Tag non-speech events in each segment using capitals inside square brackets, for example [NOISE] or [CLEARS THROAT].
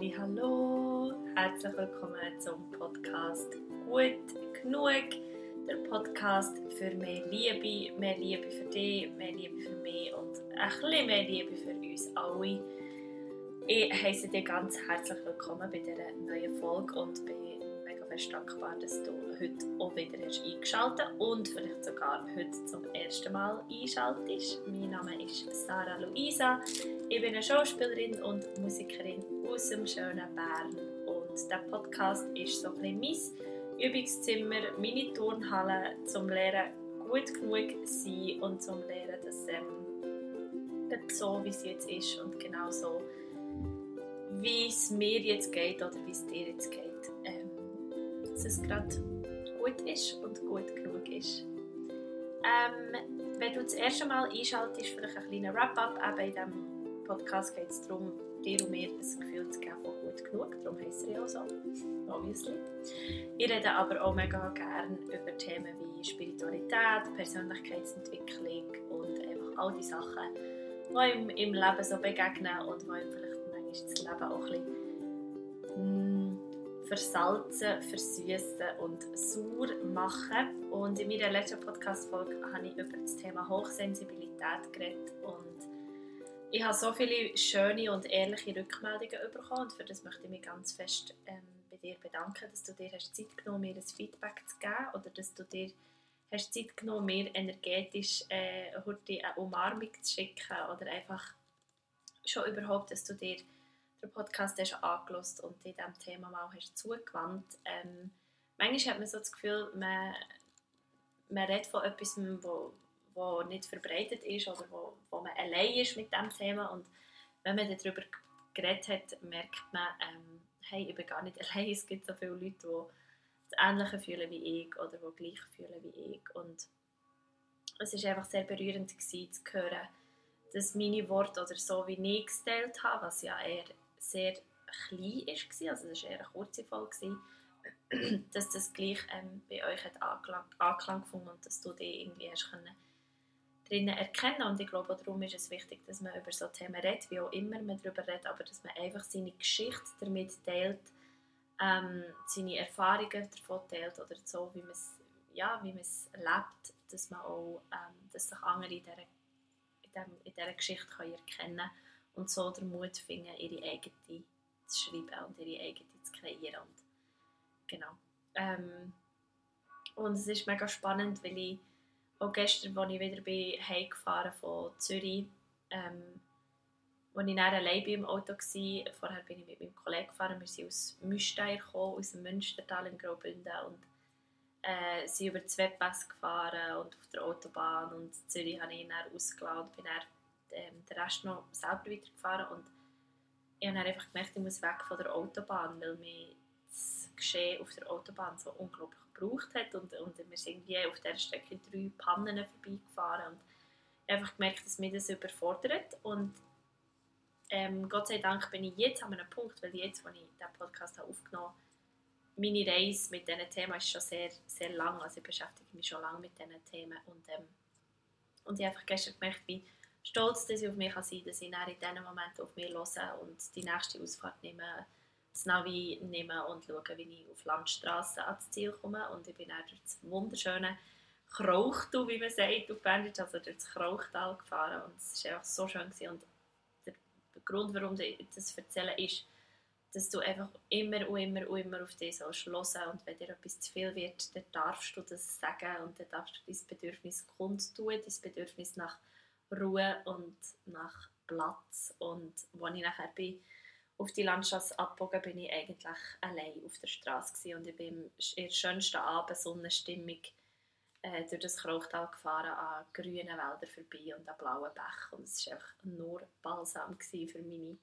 Hallo, herzlich willkommen zum Podcast Gut genug, der Podcast für mehr Liebe, mehr Liebe für dich, mehr Liebe für mich und ein bisschen mehr Liebe für uns alle. Ich heiße dich ganz herzlich willkommen bei dieser neuen Folge und bin mega fest dankbar, dass du heute auch wieder hast eingeschaltet und vielleicht sogar heute zum ersten Mal einschaltest. Mein Name ist Sarah Luisa. Ich bin eine Schauspielerin und Musikerin aus dem schönen Bern und der Podcast ist so ein bisschen mein Übungszimmer, meine Turnhalle zum Lernen gut genug sein und zum Lernen, dass ähm, so wie es jetzt ist und genau so wie es mir jetzt geht oder wie es dir jetzt geht, ähm, dass es gerade gut ist und gut genug ist. Ähm, wenn du das erste Mal einschaltest, vielleicht ein kleiner Wrap-up, eben in diesem Podcast geht es darum, dir und mir das Gefühl zu geben von gut genug, darum heisst er ja auch so, obviously. Ich rede aber auch mega gerne über Themen wie Spiritualität, Persönlichkeitsentwicklung und einfach all die Sachen, die ihm im Leben so begegnen und die ihm vielleicht manchmal das Leben auch ein mm, versalzen, versüßen und sauer machen. Und in meiner letzten Podcast-Folge habe ich über das Thema Hochsensibilität geredet und ich habe so viele schöne und ehrliche Rückmeldungen bekommen und für das möchte ich mich ganz fest ähm, bei dir bedanken, dass du dir hast Zeit genommen mir ein Feedback zu geben oder dass du dir hast Zeit genommen mir energetisch äh, eine Umarmung zu schicken oder einfach schon überhaupt, dass du dir den Podcast hast angelost und dir diesem Thema mal hast zugewandt. Ähm, manchmal hat man so das Gefühl, man, man redet von etwas, wo wo nicht verbreitet ist oder wo, wo man allein ist mit dem Thema. Und wenn man darüber geredet hat, merkt man, ähm, hey, ich bin gar nicht [LAUGHS] allein, es gibt so viele Leute, die das Ähnliche fühlen wie ich oder die gleich fühlen wie ich. Und es war einfach sehr berührend gewesen, zu hören, dass meine Worte oder so wie ich gestellt habe, was ja eher sehr klein war, also es war eher eine kurze Folge, [CLEARS THROAT] dass das gleich ähm, bei euch hat Anklang, Anklang gefunden und dass du dich irgendwie hast können drinnen erkennen. Und ich glaube, darum ist es wichtig, dass man über so Themen redet, wie auch immer man darüber redet, aber dass man einfach seine Geschichte damit teilt, ähm, seine Erfahrungen davon teilt oder so, wie man es ja, wie lebt, dass man auch, ähm, dass sich andere in dieser, in dem, in dieser Geschichte können erkennen und so den Mut finden, ihre eigene zu schreiben und ihre eigene zu kreieren. Und, genau. Ähm, und es ist mega spannend, weil ich auch gestern, als ich wieder bin, heimgefahren von Zürich, ähm, als ich dann allein im Auto war, vorher bin ich mit meinem Kollegen gefahren, wir sind aus Müsteir gekommen, aus dem Münstertal in Graubünden und äh, sind über die Webpass gefahren und auf der Autobahn und Zürich habe ich dann ausgeladen und bin dann ähm, den Rest noch selber weitergefahren und ich habe einfach gemerkt, ich muss weg von der Autobahn, weil mich das Geschehen auf der Autobahn so unglaublich gebraucht hat und, und wir sind irgendwie auf dieser Strecke drei Pannen vorbeigefahren und einfach gemerkt, dass mich das überfordert und ähm, Gott sei Dank bin ich jetzt an einem Punkt, weil jetzt, als ich diesen Podcast habe aufgenommen habe, meine Reise mit diesen Themen ist schon sehr, sehr lang, also ich beschäftige mich schon lange mit diesen Themen und, ähm, und ich habe einfach gestern gemerkt, wie stolz dass ich auf mich sein kann, dass ich in diesen Momenten auf mich höre und die nächste Ausfahrt nehme, das Navi nehmen und schauen, wie ich auf Landstraße ans Ziel komme. Und ich bin dann durch das wunderschöne Krauchtal, wie man sagt auf Berndeutsch, also durch das Krauchtal gefahren. Und es war einfach so schön. Gewesen. Und der Grund, warum ich das erzähle, ist, dass du einfach immer und immer und immer auf dich sollst hören und wenn dir etwas zu viel wird, dann darfst du das sagen und dann darfst du dein Bedürfnis kundtun, dein Bedürfnis nach Ruhe und nach Platz und wo ich nachher bin, auf die Landstraße abgebogen bin ich eigentlich allein auf der Straße und ich bin in der schönsten Abendsonnenstimmung äh, durch das Krauchtal gefahren, an grünen Wäldern vorbei und an blauen Bächen. Und es war einfach nur balsam für meine,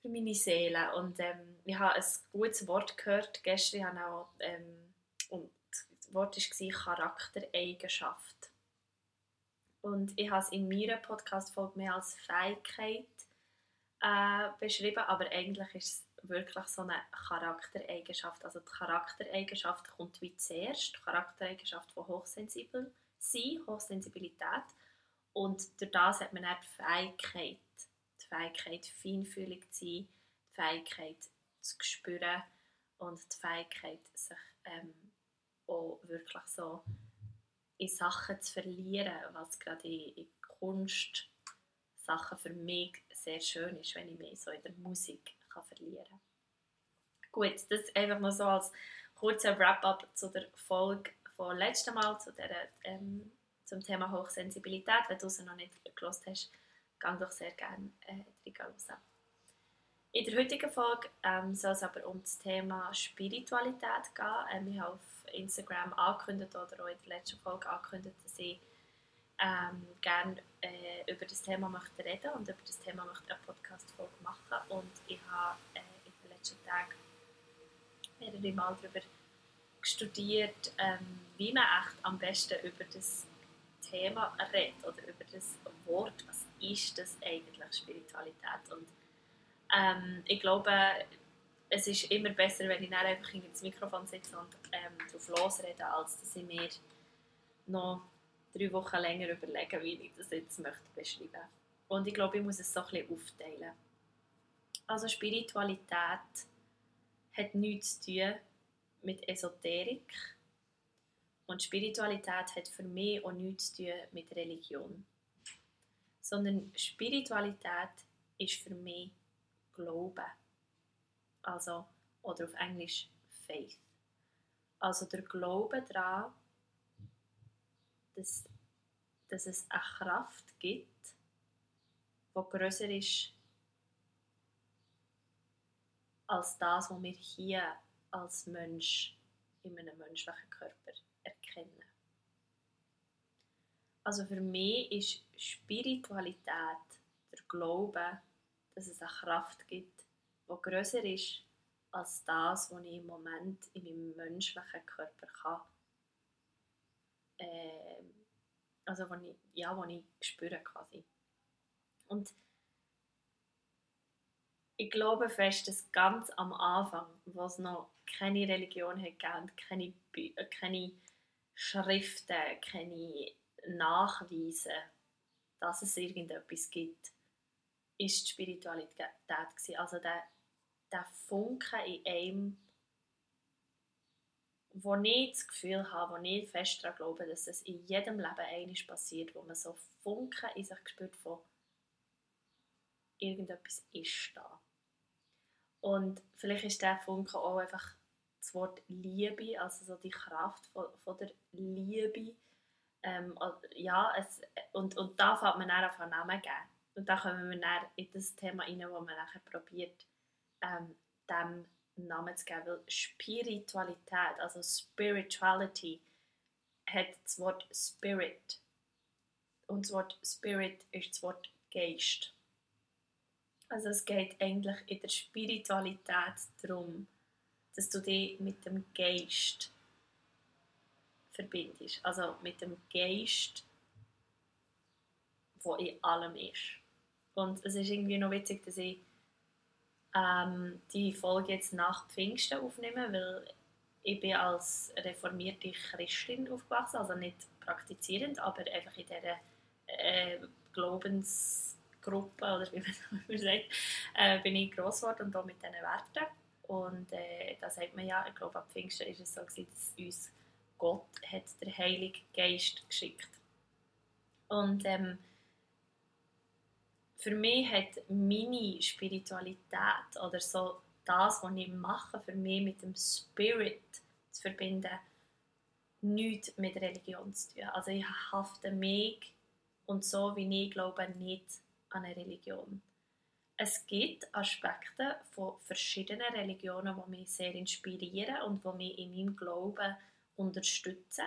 für meine Seele. Und ähm, ich habe ein gutes Wort gehört gestern, habe auch, ähm, und das Wort war Charaktereigenschaft. Und ich habe es in meiner Podcast-Folge mehr als Fähigkeit äh, beschrieben, aber eigentlich ist es wirklich so eine Charaktereigenschaft. Also die Charaktereigenschaft kommt wie zuerst, die Charaktereigenschaft von hochsensibel sein, Hochsensibilität. Und durch das hat man auch die Fähigkeit, die Fähigkeit, feinfühlig zu sein, die Fähigkeit zu spüren und die Fähigkeit, sich ähm, auch wirklich so in Sachen zu verlieren, was gerade in, in Kunst Sachen für mich sehr schön ist, wenn ich mich so in der Musik kann verlieren kann. Gut, das einfach noch so als kurzer Wrap-up zu der Folge von letztem Mal, zu der, ähm, zum Thema Hochsensibilität. Wenn du sie noch nicht gelost hast, geh doch sehr gerne äh, hören. In der heutigen Folge ähm, soll es aber um das Thema Spiritualität gehen. Ähm, ich habe auf Instagram angekündigt oder auch in der letzten Folge angekündigt, dass ich ähm, gerne äh, über das Thema möchte reden und über das Thema möchte eine Podcast-Folge machen. Und ich habe äh, in den letzten Tagen mehrere Mal darüber studiert, ähm, wie man echt am besten über das Thema redet oder über das Wort, was ist das eigentlich, Spiritualität. Und ähm, ich glaube, es ist immer besser, wenn ich dann einfach in das Mikrofon sitze und ähm, darauf losrede, als dass ich mir noch drei Wochen länger überlegen, wie ich das jetzt möchte beschreiben Und ich glaube, ich muss es so ein bisschen aufteilen. Also Spiritualität hat nichts zu tun mit Esoterik und Spiritualität hat für mich auch nichts zu tun mit Religion. Sondern Spiritualität ist für mich Glauben. Also, oder auf Englisch Faith. Also der Glaube daran, dass, dass es eine Kraft gibt, die größer ist als das, was wir hier als Mensch in einem menschlichen Körper erkennen. Also für mich ist Spiritualität der Glaube, dass es eine Kraft gibt, die größer ist als das, was ich im Moment in meinem menschlichen Körper kann äh, also wo ich, ja, wo ich spüre quasi. Und ich glaube fest, dass ganz am Anfang, wo es noch keine Religion hat keine, keine Schriften, keine Nachweise, dass es irgendetwas gibt, ist die Spiritualität. Also der, der Funke in einem, wo ich das Gefühl habe, wo ich fest daran glaube, dass es in jedem Leben eines passiert, wo man so Funken in sich spürt von irgendetwas ist da. Und vielleicht ist der Funke auch einfach das Wort Liebe, also so die Kraft von, von der Liebe. Ähm, ja, es, und, und da fängt man dann auf einen Namen geben. Und da kommen wir dann in das Thema rein, wo man nachher probiert, ähm, dem Namen zu geben. Weil Spiritualität, also Spirituality, hat das Wort Spirit. Und das Wort Spirit ist das Wort Geist. Also es geht eigentlich in der Spiritualität darum, dass du dich mit dem Geist verbindest. Also mit dem Geist, der in allem ist. Und es ist irgendwie noch witzig, dass ich ähm, die Folge jetzt nach Pfingsten aufnehmen, weil ich bin als reformierte Christin aufgewachsen, also nicht praktizierend, aber einfach in dieser äh, Glaubensgruppe, oder wie [LAUGHS] man sagt, äh, bin ich gross geworden und auch mit diesen Werten. Und äh, da sagt man ja, ich glaube, ab Pfingsten ist es so, gewesen, dass uns Gott hat der Heilige Geist geschickt. Und ähm, für mich hat meine Spiritualität oder so das, was ich mache, für mich mit dem Spirit zu verbinden, nichts mit Religion zu tun. Also ich hafte mich und so, wie ich glaube, nicht an eine Religion. Es gibt Aspekte von verschiedenen Religionen, die mich sehr inspirieren und die mich in meinem Glauben unterstützen.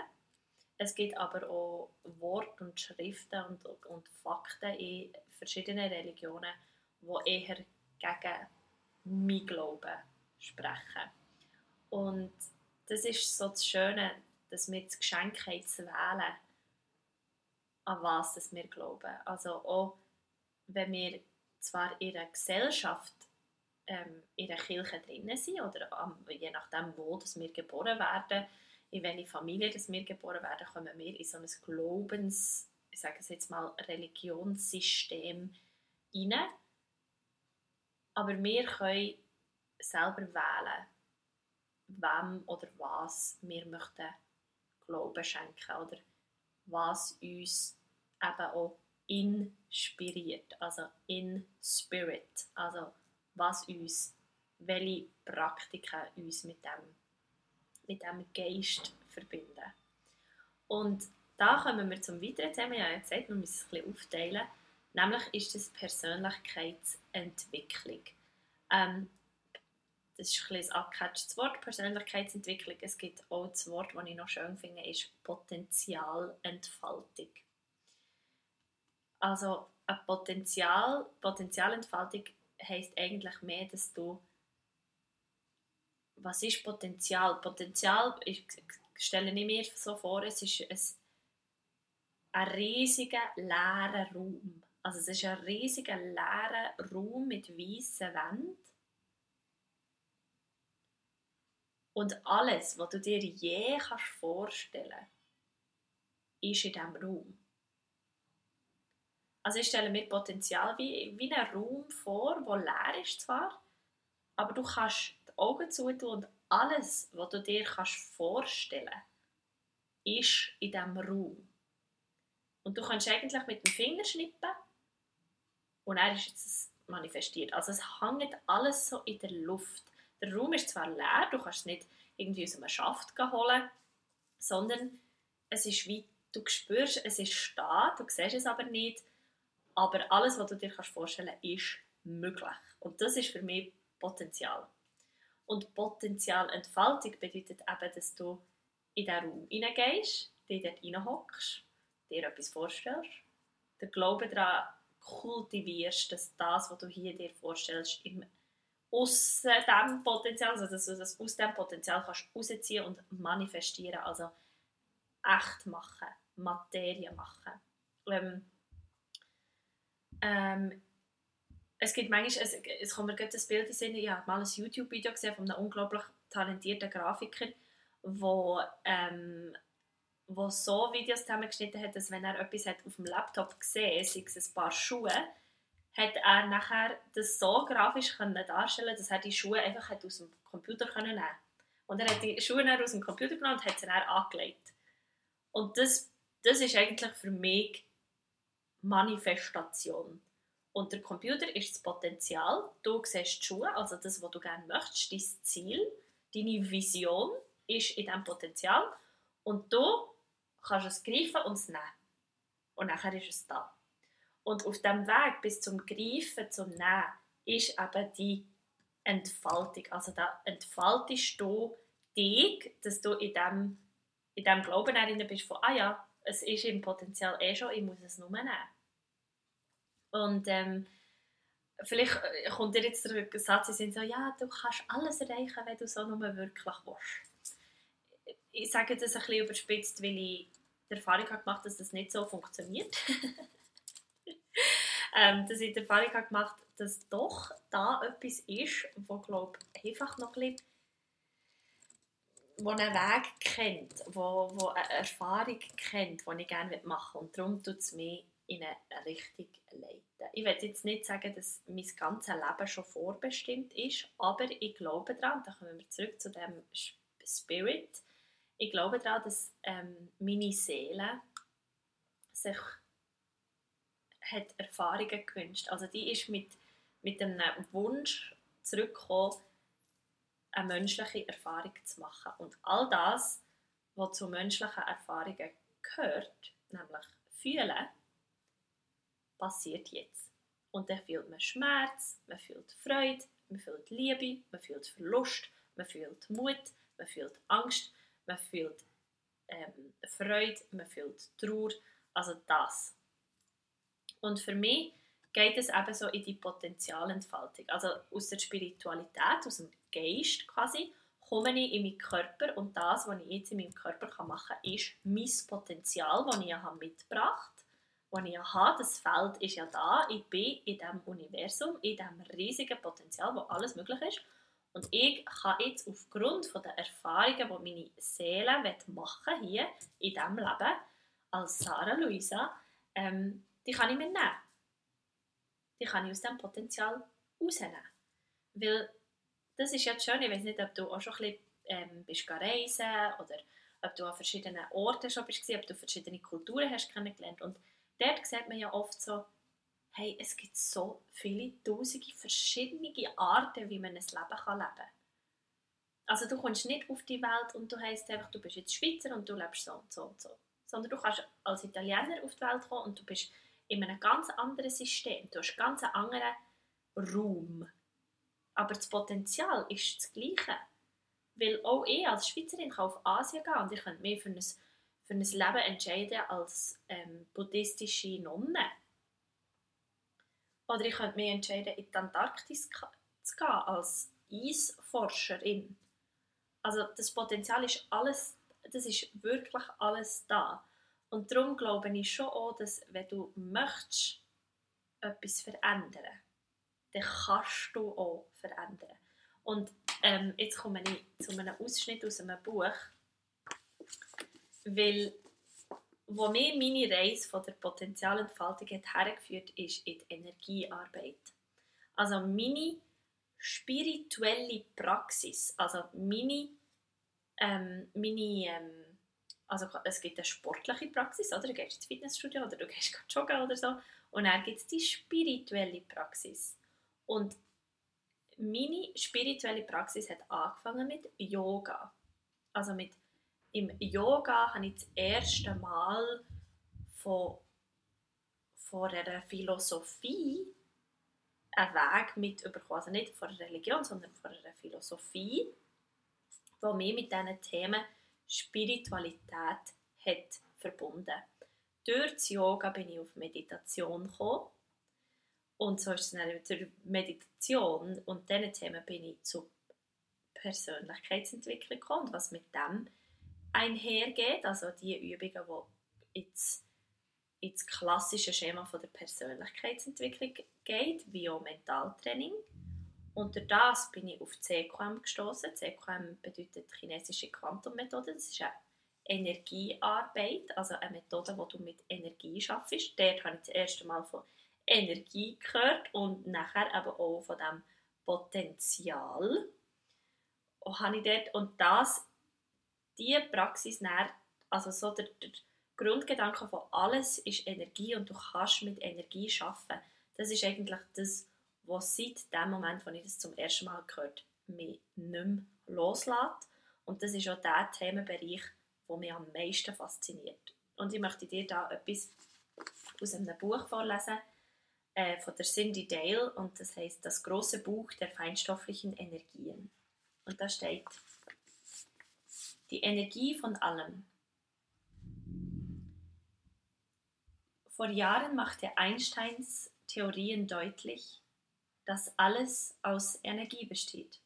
Es gibt aber auch Worte und Schriften und, und Fakten in verschiedenen Religionen, die eher gegen mein Glauben sprechen. Und das ist so das Schöne, dass wir das Geschenk haben zu wählen, an was wir glauben. Also auch wenn wir zwar in einer Gesellschaft ähm, in einer Kirche drinnen sind oder je nachdem, wo dass wir geboren werden, in welche Familie dass wir geboren werden, kommen wir in so ein Glaubens, ich sage es jetzt mal, Religionssystem rein. Aber wir können selber wählen, wem oder was wir möchten Glauben schenken oder was uns eben auch inspiriert, also in Spirit, also was uns, welche Praktiken uns mit dem, mit dem Geist verbinden. Und da kommen wir zum weiteren Thema. Ich habe gesagt, wir müssen es ein bisschen aufteilen. Nämlich ist das Persönlichkeitsentwicklung. Ähm, das ist ein, ein abgecatchtes Wort, Persönlichkeitsentwicklung. Es gibt auch das Wort, das ich noch schön finde, ist Potenzialentfaltung. Also ein Potenzial, Potenzialentfaltung heisst eigentlich mehr, dass du was ist Potenzial? Potenzial, ich stelle mir so vor, es ist ein, ein riesiger leerer Raum. Also es ist ein riesiger leerer Raum mit weißen Wänden. Und alles, was du dir je kannst vorstellen ist in diesem Raum. Also ich stelle mir Potenzial wie, wie einen Raum vor, der leer ist zwar, aber du kannst Augen zutun und alles, was du dir kannst vorstellen ist in diesem Raum. Und du kannst eigentlich mit dem Finger schnippen und er ist jetzt manifestiert. Also es hängt alles so in der Luft. Der Raum ist zwar leer, du kannst es nicht irgendwie aus einem Schaft holen, sondern es ist wie, du spürst, es ist da, du siehst es aber nicht, aber alles, was du dir kannst vorstellen kannst, ist möglich. Und das ist für mich Potenzial. Und Potenzialentfaltung bedeutet eben, dass du in diesen Raum hineingehst, dich dort reinhockst, dir etwas vorstellst, den Glauben daran kultivierst, dass das, was du hier dir vorstellst, im aus diesem Potenzial, also dass du das aus diesem Potenzial kannst rausziehen und manifestieren, also echt machen, Materie machen. Ähm, ähm, es gibt manchmal, es, es kommt mir gerade das Bild in Sinn, ich habe mal ein YouTube-Video gesehen von einem unglaublich talentierten Grafiker, wo, ähm, wo so Videos zusammengeschnitten hat, dass wenn er etwas hat auf dem Laptop gesehen sei es ein paar Schuhe, hat er nachher das so grafisch können darstellen dass er die Schuhe einfach aus dem Computer können nehmen Und er hat die Schuhe dann aus dem Computer genommen und hat sie dann angelegt. Und das, das ist eigentlich für mich Manifestation. Und der Computer ist das Potenzial. Du siehst die Schuhe, also das, was du gerne möchtest, dein Ziel, deine Vision ist in diesem Potenzial. Und du kannst es greifen und es nehmen. Und nachher ist es da. Und auf dem Weg bis zum Greifen, zum Nehmen, ist eben die Entfaltung. Also da entfaltest du dich, dass du in dem, in dem Glauben bist von, ah ja, es ist im Potenzial eh schon, ich muss es nur nehmen. Und ähm, vielleicht äh, kommt dir jetzt der Satz in so, ja, du kannst alles erreichen, wenn du so nur wirklich willst. Ich sage das ein bisschen überspitzt, weil ich die Erfahrung habe gemacht dass das nicht so funktioniert. [LAUGHS] ähm, dass ich die Erfahrung habe gemacht dass doch da etwas ist, wo glaube einfach noch ein bisschen wo einen Weg kennt, wo, wo eine Erfahrung kennt, die ich gerne machen will. Und darum tut es mich in eine Richtung leiten. Ich will jetzt nicht sagen, dass mein ganzes Leben schon vorbestimmt ist, aber ich glaube daran, da kommen wir zurück zu dem Spirit, ich glaube daran, dass ähm, meine Seele sich hat Erfahrungen gewünscht. Also die ist mit, mit einem Wunsch zurückgekommen, eine menschliche Erfahrung zu machen. Und all das, was zu menschlichen Erfahrungen gehört, nämlich fühlen, passiert jetzt. Und dann fühlt man Schmerz, man fühlt Freude, man fühlt Liebe, man fühlt Verlust, man fühlt Mut, man fühlt Angst, man fühlt ähm, Freude, man fühlt Trauer. Also das. Und für mich geht es eben so in die Potenzialentfaltung. Also aus der Spiritualität, aus dem Geist quasi, komme ich in meinen Körper und das, was ich jetzt in meinem Körper machen kann, ist mein Potenzial, das ich mitgebracht habe, das ich ja habe. Das Feld ist ja da. Ich bin in diesem Universum, in diesem riesigen Potenzial, wo alles möglich ist. Und ich kann jetzt aufgrund der Erfahrungen, die meine Seele machen hier in diesem Leben, als Sarah Luisa, ähm, die kann ich mir nehmen. Die kann ich aus diesem Potenzial rausnehmen. Weil das ist ja schön, ich weiß nicht, ob du auch schon ein bisschen ähm, bist reisen oder ob du an verschiedenen Orten schon bist, ob du verschiedene Kulturen hast kennengelernt. Und dort sieht man ja oft so, hey, es gibt so viele tausende verschiedene Arten, wie man ein Leben kann leben kann. Also du kommst nicht auf die Welt und du heißt einfach, du bist jetzt Schweizer und du lebst so und so und so. Sondern du kannst als Italiener auf die Welt kommen und du bist in einem ganz anderen System. Du hast einen ganz anderen Raum. Aber das Potenzial ist das gleiche. Weil auch ich als Schweizerin kann auf Asien gehen und ich könnte mich für ein, für ein Leben entscheiden als ähm, buddhistische Nonne. Oder ich könnte mich entscheiden, in die Antarktis zu gehen als Eisforscherin. Also das Potenzial ist alles, das ist wirklich alles da. Und darum glaube ich schon auch, dass wenn du möchtest, etwas verändern, dann kannst du auch verändern. Und ähm, jetzt komme ich zu einem Ausschnitt aus einem Buch, weil wo mir meine Reise von der Potenzialentfaltung hat hergeführt ist in die Energiearbeit. Also meine spirituelle Praxis, also meine, ähm, meine ähm, also es gibt eine sportliche Praxis, oder? du gehst ins Fitnessstudio oder du gehst joggen oder so und dann gibt es die spirituelle Praxis. Und meine spirituelle Praxis hat angefangen mit Yoga. Also mit im Yoga habe ich das erste Mal von, von einer Philosophie einen Weg mitbekommen. Also nicht von einer Religion, sondern von einer Philosophie, die mich mit diesen Themen Spiritualität hat verbunden. Durch das Yoga bin ich auf Meditation gekommen. Und so ist es dann durch Meditation und diesen Themen bin ich zur Persönlichkeitsentwicklung gekommen. Und was mit dem einhergeht, also die Übungen, die ins, ins klassische Schema von der Persönlichkeitsentwicklung geht, wie auch Mentaltraining. Durch das bin ich auf CQM gestoßen. CQM bedeutet chinesische Quantummethode. Das ist eine Energiearbeit, also eine Methode, wo du mit Energie schaffst. Dort habe ich das erste Mal von Energie gehört und nachher aber auch von dem Potenzial. Und, und das, diese Praxis näher, also so der, der Grundgedanke von alles ist Energie und du kannst mit Energie schaffen. Das ist eigentlich das, was seit dem Moment, als ich das zum ersten Mal gehört mich nicht mehr loslässt. Und das ist auch der Themenbereich, der mich am meisten fasziniert. Und ich möchte dir da etwas aus einem Buch vorlesen äh, von der Cindy Dale und das heißt Das große Buch der feinstofflichen Energien. Und da steht die Energie von allem. Vor Jahren machte Einsteins Theorien deutlich, dass alles aus Energie besteht.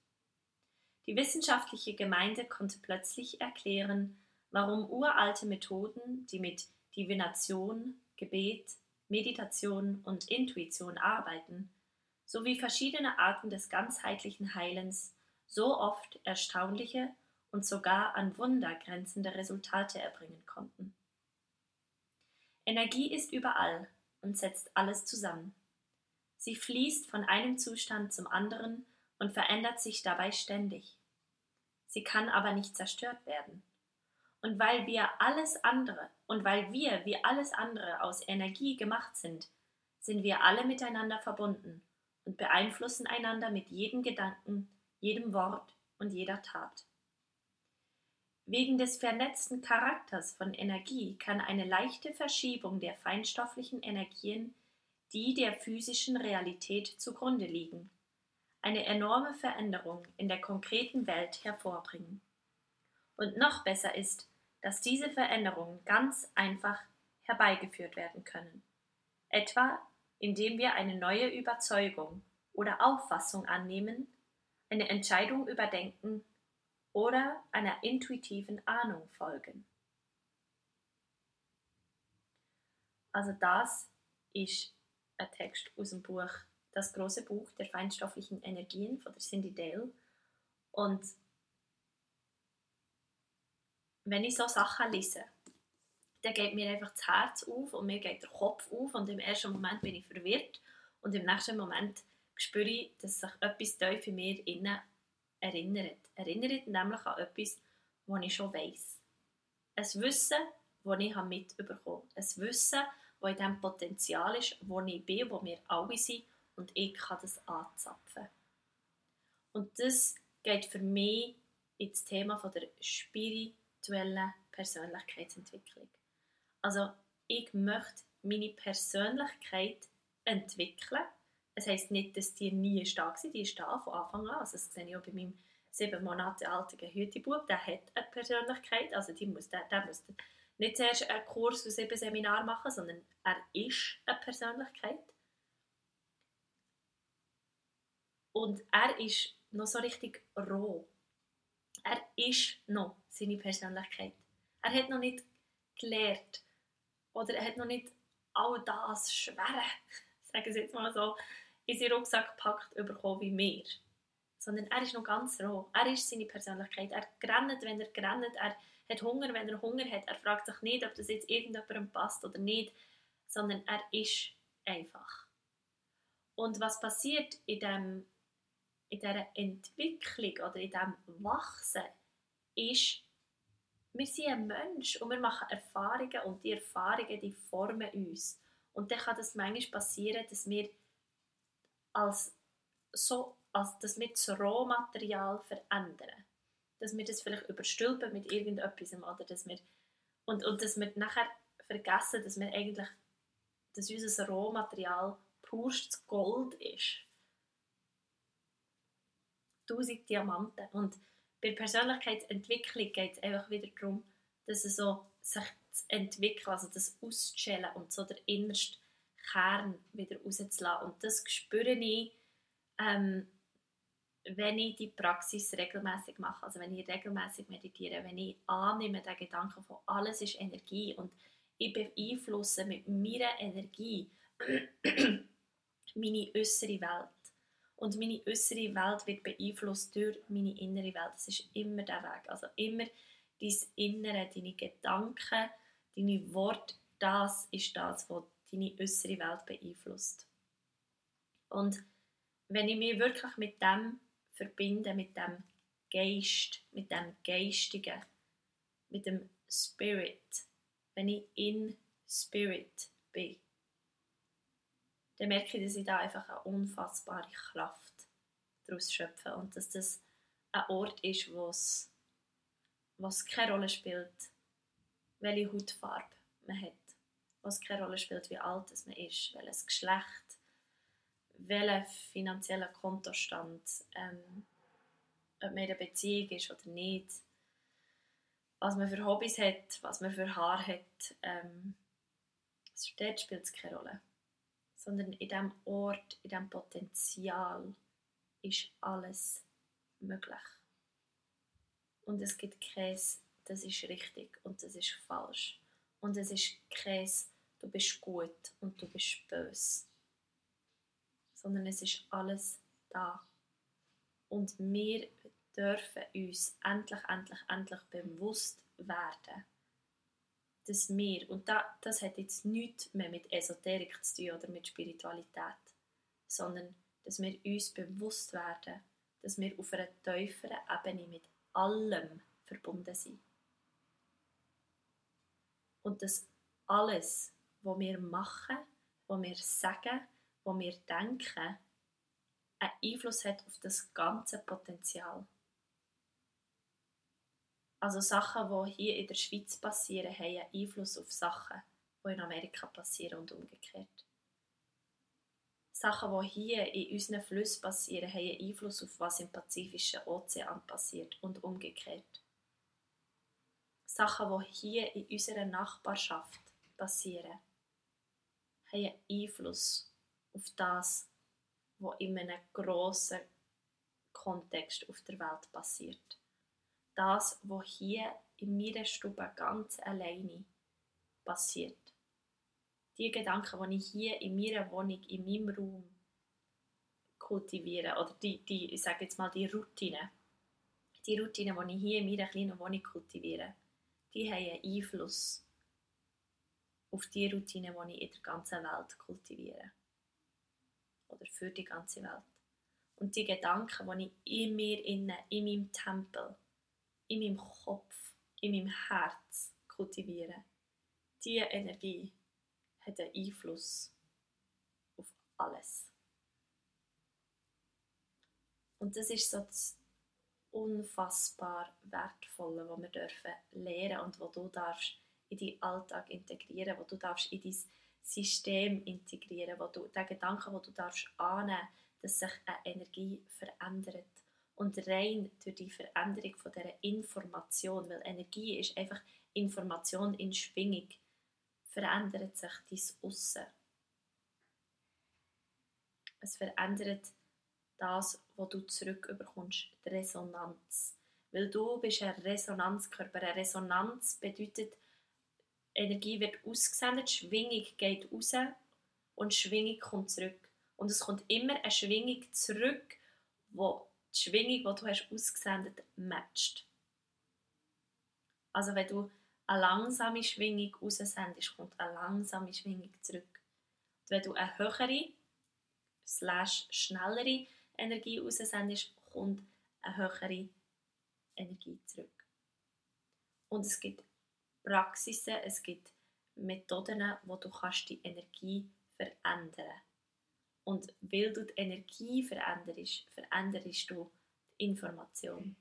Die wissenschaftliche Gemeinde konnte plötzlich erklären, warum uralte Methoden, die mit Divination, Gebet, Meditation und Intuition arbeiten, sowie verschiedene Arten des ganzheitlichen Heilens so oft erstaunliche und sogar an Wunder grenzende Resultate erbringen konnten. Energie ist überall und setzt alles zusammen. Sie fließt von einem Zustand zum anderen und verändert sich dabei ständig. Sie kann aber nicht zerstört werden. Und weil wir alles andere und weil wir wie alles andere aus Energie gemacht sind, sind wir alle miteinander verbunden und beeinflussen einander mit jedem Gedanken, jedem Wort und jeder Tat. Wegen des vernetzten Charakters von Energie kann eine leichte Verschiebung der feinstofflichen Energien die der physischen Realität zugrunde liegen, eine enorme Veränderung in der konkreten Welt hervorbringen. Und noch besser ist, dass diese Veränderungen ganz einfach herbeigeführt werden können, etwa indem wir eine neue Überzeugung oder Auffassung annehmen, eine Entscheidung überdenken oder einer intuitiven Ahnung folgen. Also das ist ein Text aus dem Buch Das große Buch der feinstofflichen Energien von der Cindy Dale. Und wenn ich so Sachen lese, dann geht mir einfach das Herz auf und mir geht der Kopf auf und im ersten Moment bin ich verwirrt und im nächsten Moment spüre ich, dass sich etwas tief in mir innen erinnert. Erinnert nämlich an etwas, was ich schon weiss. Ein Wissen, das ich mitbekommen habe. Ein Wissen, das in dem Potenzial ist, wo ich bin, wo wir alle sind und ich kann das anzapfen. Und das geht für mich ins Thema der spirituellen Persönlichkeitsentwicklung. Also ich möchte meine Persönlichkeit entwickeln. Es heisst nicht, dass die nie stark sind, die ist da von Anfang an. Also das sehe ich auch bei meinem sieben Monate alten Hütebub, der hat eine Persönlichkeit, also die muss, der, der muss nicht zuerst einen Kurs und sieben Seminare machen, sondern er ist eine Persönlichkeit. Und er ist noch so richtig roh. Er ist noch seine Persönlichkeit. Er hat noch nicht gelernt oder er hat noch nicht all das Schwere, [LAUGHS] sagen Sie jetzt mal so, in seinen Rucksack gepackt bekommen wie mir. Sondern er ist noch ganz roh. Er ist seine Persönlichkeit. Er rennt, wenn er rennt. Er hat Hunger, wenn er Hunger hat. Er fragt sich nicht, ob das jetzt irgendjemandem passt oder nicht, sondern er ist einfach. Und was passiert in, dem, in dieser Entwicklung oder in diesem Wachsen, ist, wir sind ein Mensch und wir machen Erfahrungen und die Erfahrungen, die formen uns. Und dann kann das manchmal passieren, dass wir als so, als dass wir das Rohmaterial verändern. Dass wir das vielleicht überstülpen mit irgendetwas oder dass wir und, und dass wir nachher vergessen, dass wir eigentlich dass unser Rohmaterial purstes Gold ist. Tausend Diamanten. Und bei Persönlichkeitsentwicklung geht es einfach wieder darum, dass es so sich zu entwickeln, also das auszustellen und so der innerste Kern wieder rauszulassen. Und das spüre ich, ähm, wenn ich die Praxis regelmäßig mache, also wenn ich regelmäßig meditiere, wenn ich annehme den Gedanken von alles ist Energie und ich beeinflusse mit meiner Energie [CLEARS THROAT] meine äußere Welt. Und meine äußere Welt wird beeinflusst durch meine innere Welt. Das ist immer der Weg. Also immer dein Innere, deine Gedanken, deine Worte, das ist das, was deine äußere Welt beeinflusst. Und wenn ich mich wirklich mit dem verbinde, mit dem Geist, mit dem Geistigen, mit dem Spirit, wenn ich in Spirit bin, dann merke ich, dass ich da einfach eine unfassbare Kraft daraus schöpfe und dass das ein Ort ist, wo es, keine Rolle spielt, welche Hautfarbe man hat, was keine Rolle spielt, wie alt man ist, welches Geschlecht, welcher finanzieller Kontostand, ähm, ob man in einer Beziehung ist oder nicht, was man für Hobbys hat, was man für Haar hat, ähm, dort spielt es keine Rolle sondern in diesem Ort, in diesem Potenzial ist alles möglich. Und es gibt kein, das ist richtig und das ist falsch. Und es ist kein, du bist gut und du bist böse. Sondern es ist alles da. Und wir dürfen uns endlich, endlich, endlich bewusst werden, dass wir, und da, das hat jetzt nichts mehr mit Esoterik zu tun oder mit Spiritualität, sondern dass wir uns bewusst werden, dass wir auf einer tieferen Ebene mit allem verbunden sind. Und dass alles, was wir machen, was wir sagen, was wir denken, einen Einfluss hat auf das ganze Potenzial. Also Sachen, die hier in der Schweiz passieren, haben einen Einfluss auf Sachen, die in Amerika passieren und umgekehrt. Sachen, die hier in unseren Flüssen passieren, haben einen Einfluss auf was im Pazifischen Ozean passiert und umgekehrt. Sachen, die hier in unserer Nachbarschaft passieren, haben einen Einfluss auf das, was in einem grossen Kontext auf der Welt passiert das, was hier in meiner Stube ganz alleine passiert. Die Gedanken, die ich hier in meiner Wohnung, in meinem Raum kultiviere, oder die, die ich sage jetzt mal die Routine, die Routine, die ich hier in meiner kleinen Wohnung kultiviere, die haben einen Einfluss auf die Routine, die ich in der ganzen Welt kultiviere. oder für die ganze Welt. Und die Gedanken, die ich in mir innen, in meinem Tempel, in meinem Kopf, in meinem Herz kultiviere, diese Energie hat einen Einfluss auf alles. Und das ist so das unfassbar Wertvolle, was wir dürfen lernen und was du darfst in deinen Alltag integrieren, was du darfst in dein System integrieren, wo du den Gedanken, wo du darfst annehmen, dass sich eine Energie verändert und rein durch die Veränderung von dieser Information, weil Energie ist einfach Information in Schwingung, verändert sich dein Aussen. Es verändert das, was du zurückbekommst, die Resonanz. Weil du bist ein Resonanzkörper. Eine Resonanz bedeutet, Energie wird ausgesendet, Schwingung geht raus und Schwingung kommt zurück. Und es kommt immer eine Schwingung zurück, wo die Schwingung, die du hast ausgesendet matcht. Also wenn du eine langsame Schwingung raussendest, kommt eine langsame Schwingung zurück. Und wenn du eine höhere, slash schnellere Energie raussendest, kommt eine höhere Energie zurück. Und es gibt Praxisen, es gibt Methoden, wo du kannst die Energie verändern Und weil du die Energie veränderst, veränderst du die Information.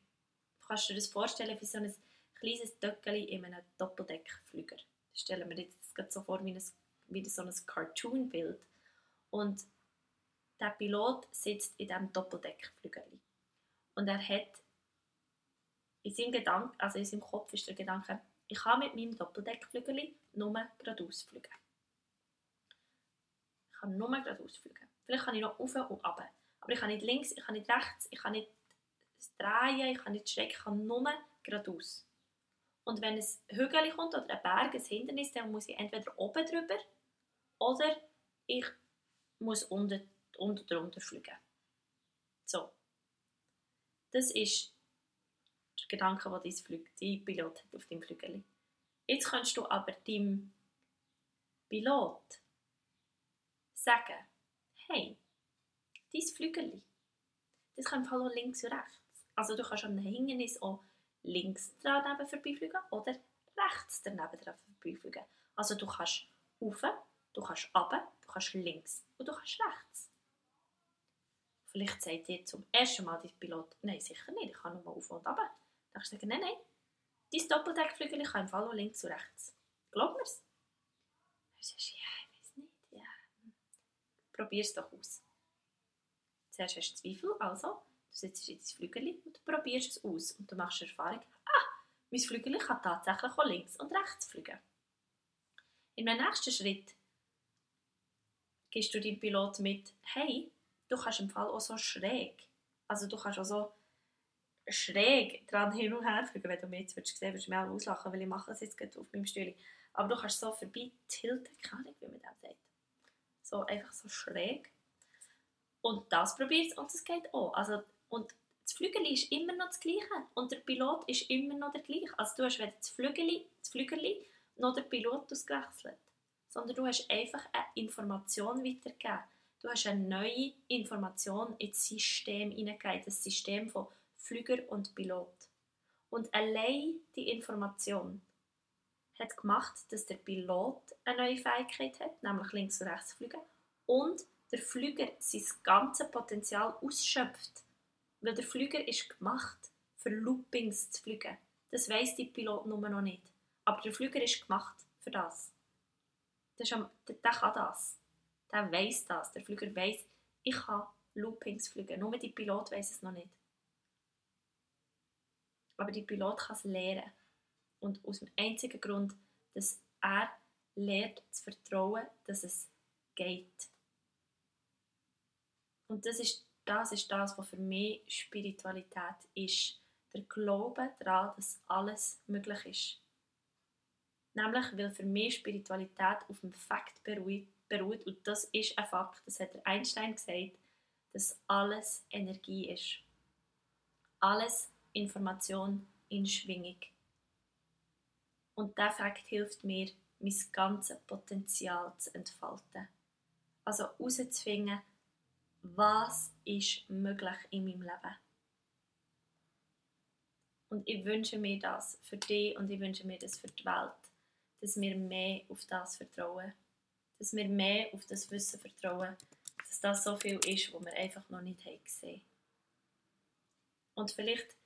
Du kannst dir das vorstellen wie so ein kleines Töckeli in einem Doppeldeckflüger. Stellen wir jetzt so vor wie, ein, wie so ein Cartoon-Bild. Und der Pilot sitzt in diesem Doppeldeckflügel. Und er hat in seinem Gedanken, also in seinem Kopf ist der Gedanke, ich kann mit meinem Doppeldeckflügel nur geradeaus fliegen. Ich kann nur geradeaus ausfliegen. Vielleicht kann ich noch auf und ab. Aber ich kann nicht links, ich kann nicht rechts, ich kann nicht drehen, ich kann nicht schräg, ich kann nur geradeaus. Und wenn ein Hügel kommt oder ein Berg, ein Hindernis, dann muss ich entweder oben drüber oder ich muss unten, unten drunter fliegen. So. Das ist Gedanken, die dein, Flug, dein Pilot hat auf deinem Flügel. Jetzt kannst du aber deinem Pilot sagen, hey, dein Flügel, das kann auch links und rechts. Also du kannst an einem Hindernis auch links daneben vorbeifliegen oder rechts daneben vorbeifliegen. Also du kannst rauf, du kannst runter, du kannst links und du kannst rechts. Vielleicht sagt dir zum ersten Mal dein Pilot, nein, sicher nicht, ich kann nur auf und runter. Dann kannst du nein, nein, dein Doppeldeckflügel kann im Fall auch links und rechts. Glaub mir's? Dann sagst du, ja, ich weiß nicht, ja. Probier es doch aus. Zuerst hast du Zweifel, also, du sitzt in dein Flügel und probierst es aus. Und du machst Erfahrung, ah, mein Flügel kann tatsächlich auch links und rechts fliegen. In meinem nächsten Schritt gibst du deinem Pilot mit, hey, du kannst im Fall auch so schräg, also du kannst auch so schräg dran hin und her fliegen. Wenn du mich jetzt würdest sehen würdest du mich auch auslachen, weil ich mache es jetzt gerade auf meinem Stuhl. Aber du kannst so vorbei tilten, keine Ahnung, wie man das sagt. So einfach so schräg. Und das probiert und es geht auch. Also, und das Flügel ist immer noch das Gleiche und der Pilot ist immer noch der gleiche. Also du hast weder das Flügel, das Flügel noch der Pilot ausgewechselt. Sondern du hast einfach eine Information weitergegeben. Du hast eine neue Information ins System hineingegeben. Das System von Flüger und Pilot. Und allein die Information hat gemacht, dass der Pilot eine neue Fähigkeit hat, nämlich links und rechts fliegen, und der Flüger sein ganzes Potenzial ausschöpft. Weil der Flüger ist gemacht, für Loopings zu fliegen. Das weiß die Pilot nur noch nicht. Aber der Flüger ist gemacht für das. Der, ist am, der, der kann das. Der weiß das. Der Flüger weiß, ich kann Loopings fliegen. Nur die Pilot weiß es noch nicht. Aber die Pilot kann es lernen. Und aus dem einzigen Grund, dass er lernt zu vertrauen, dass es geht. Und das ist das, ist das was für mich Spiritualität ist. Der Glaube daran, dass alles möglich ist. Nämlich, weil für mich Spiritualität auf dem Fakt beruht, beruht, und das ist ein Fakt, das hat Einstein gesagt, dass alles Energie ist. Alles Information in Schwingung. Und der Fakt hilft mir, mein ganzes Potenzial zu entfalten. Also herauszufinden, was ist möglich in meinem Leben. Und ich wünsche mir das für dich und ich wünsche mir das für die Welt, dass wir mehr auf das vertrauen. Dass wir mehr auf das Wissen vertrauen, dass das so viel ist, was wir einfach noch nicht haben gesehen Und vielleicht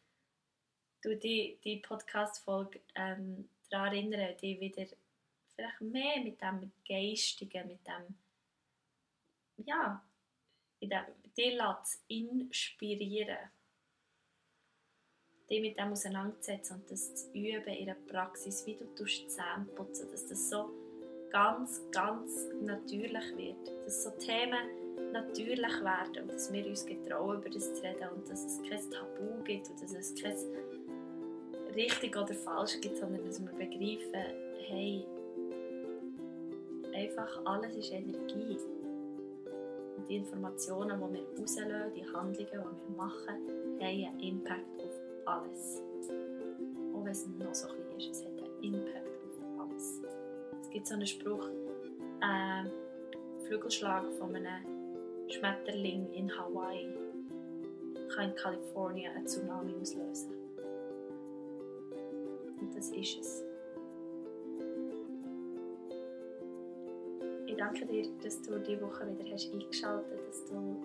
du die, die Podcast-Folge ähm, daran erinnern, dich wieder vielleicht mehr mit dem Geistigen, mit dem, ja, in dem, dich zu inspirieren. Dich mit dem auseinanderzusetzen und das zu üben in der Praxis, wie du Zähne putzen, dass das so ganz, ganz natürlich wird. Dass so Themen natürlich werden und dass wir uns getrauen, über das zu reden und dass es kein Tabu gibt und dass es kein richtig oder falsch gibt, sondern dass wir begreifen, hey, einfach alles ist Energie. Und die Informationen, die wir rauslösen, die Handlungen, die wir machen, haben einen Impact auf alles. Auch wenn es noch so klein ist, es hat einen Impact auf alles. Es gibt so einen Spruch, äh, Flügelschlag von einem Schmetterling in Hawaii kann in Kalifornien einen Tsunami auslösen. Das ist es. Ich danke dir, dass du diese Woche wieder hast eingeschaltet hast, dass du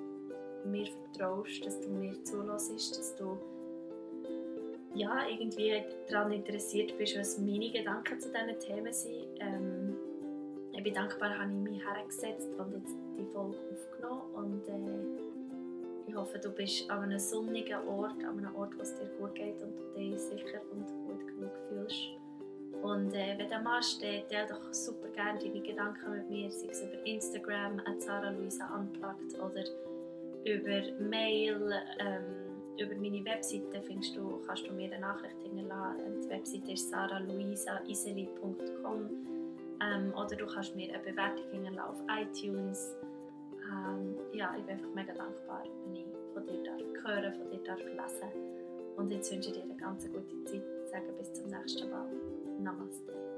mir vertraust, dass du mir zulässt, dass du ja, irgendwie daran interessiert bist, was meine Gedanken zu diesen Themen sind. Ähm, ich bin dankbar, habe ich mich hergesetzt und jetzt die Folge aufgenommen und äh, ich hoffe, du bist an einem sonnigen Ort, an einem Ort, wo es dir gut geht und du dich sicher und genug fühlst. Und äh, wenn du machst, dann teile doch super gerne deine Gedanken mit mir, sei es über Instagram, at Sarah Luisa Unplugged oder über Mail, ähm, über meine Webseite findest du, kannst du mir eine Nachricht hinterlassen. Die Webseite ist saraluisaiseli.com ähm, oder du kannst mir eine Bewertung hinterlassen auf iTunes. Ähm, ja, ich bin einfach mega dankbar, wenn ich von dir darf hören, von dir darf lesen. Und jetzt wünsche ich dir eine ganz gute Zeit. Ich sage bis zum nächsten Mal. Namaste.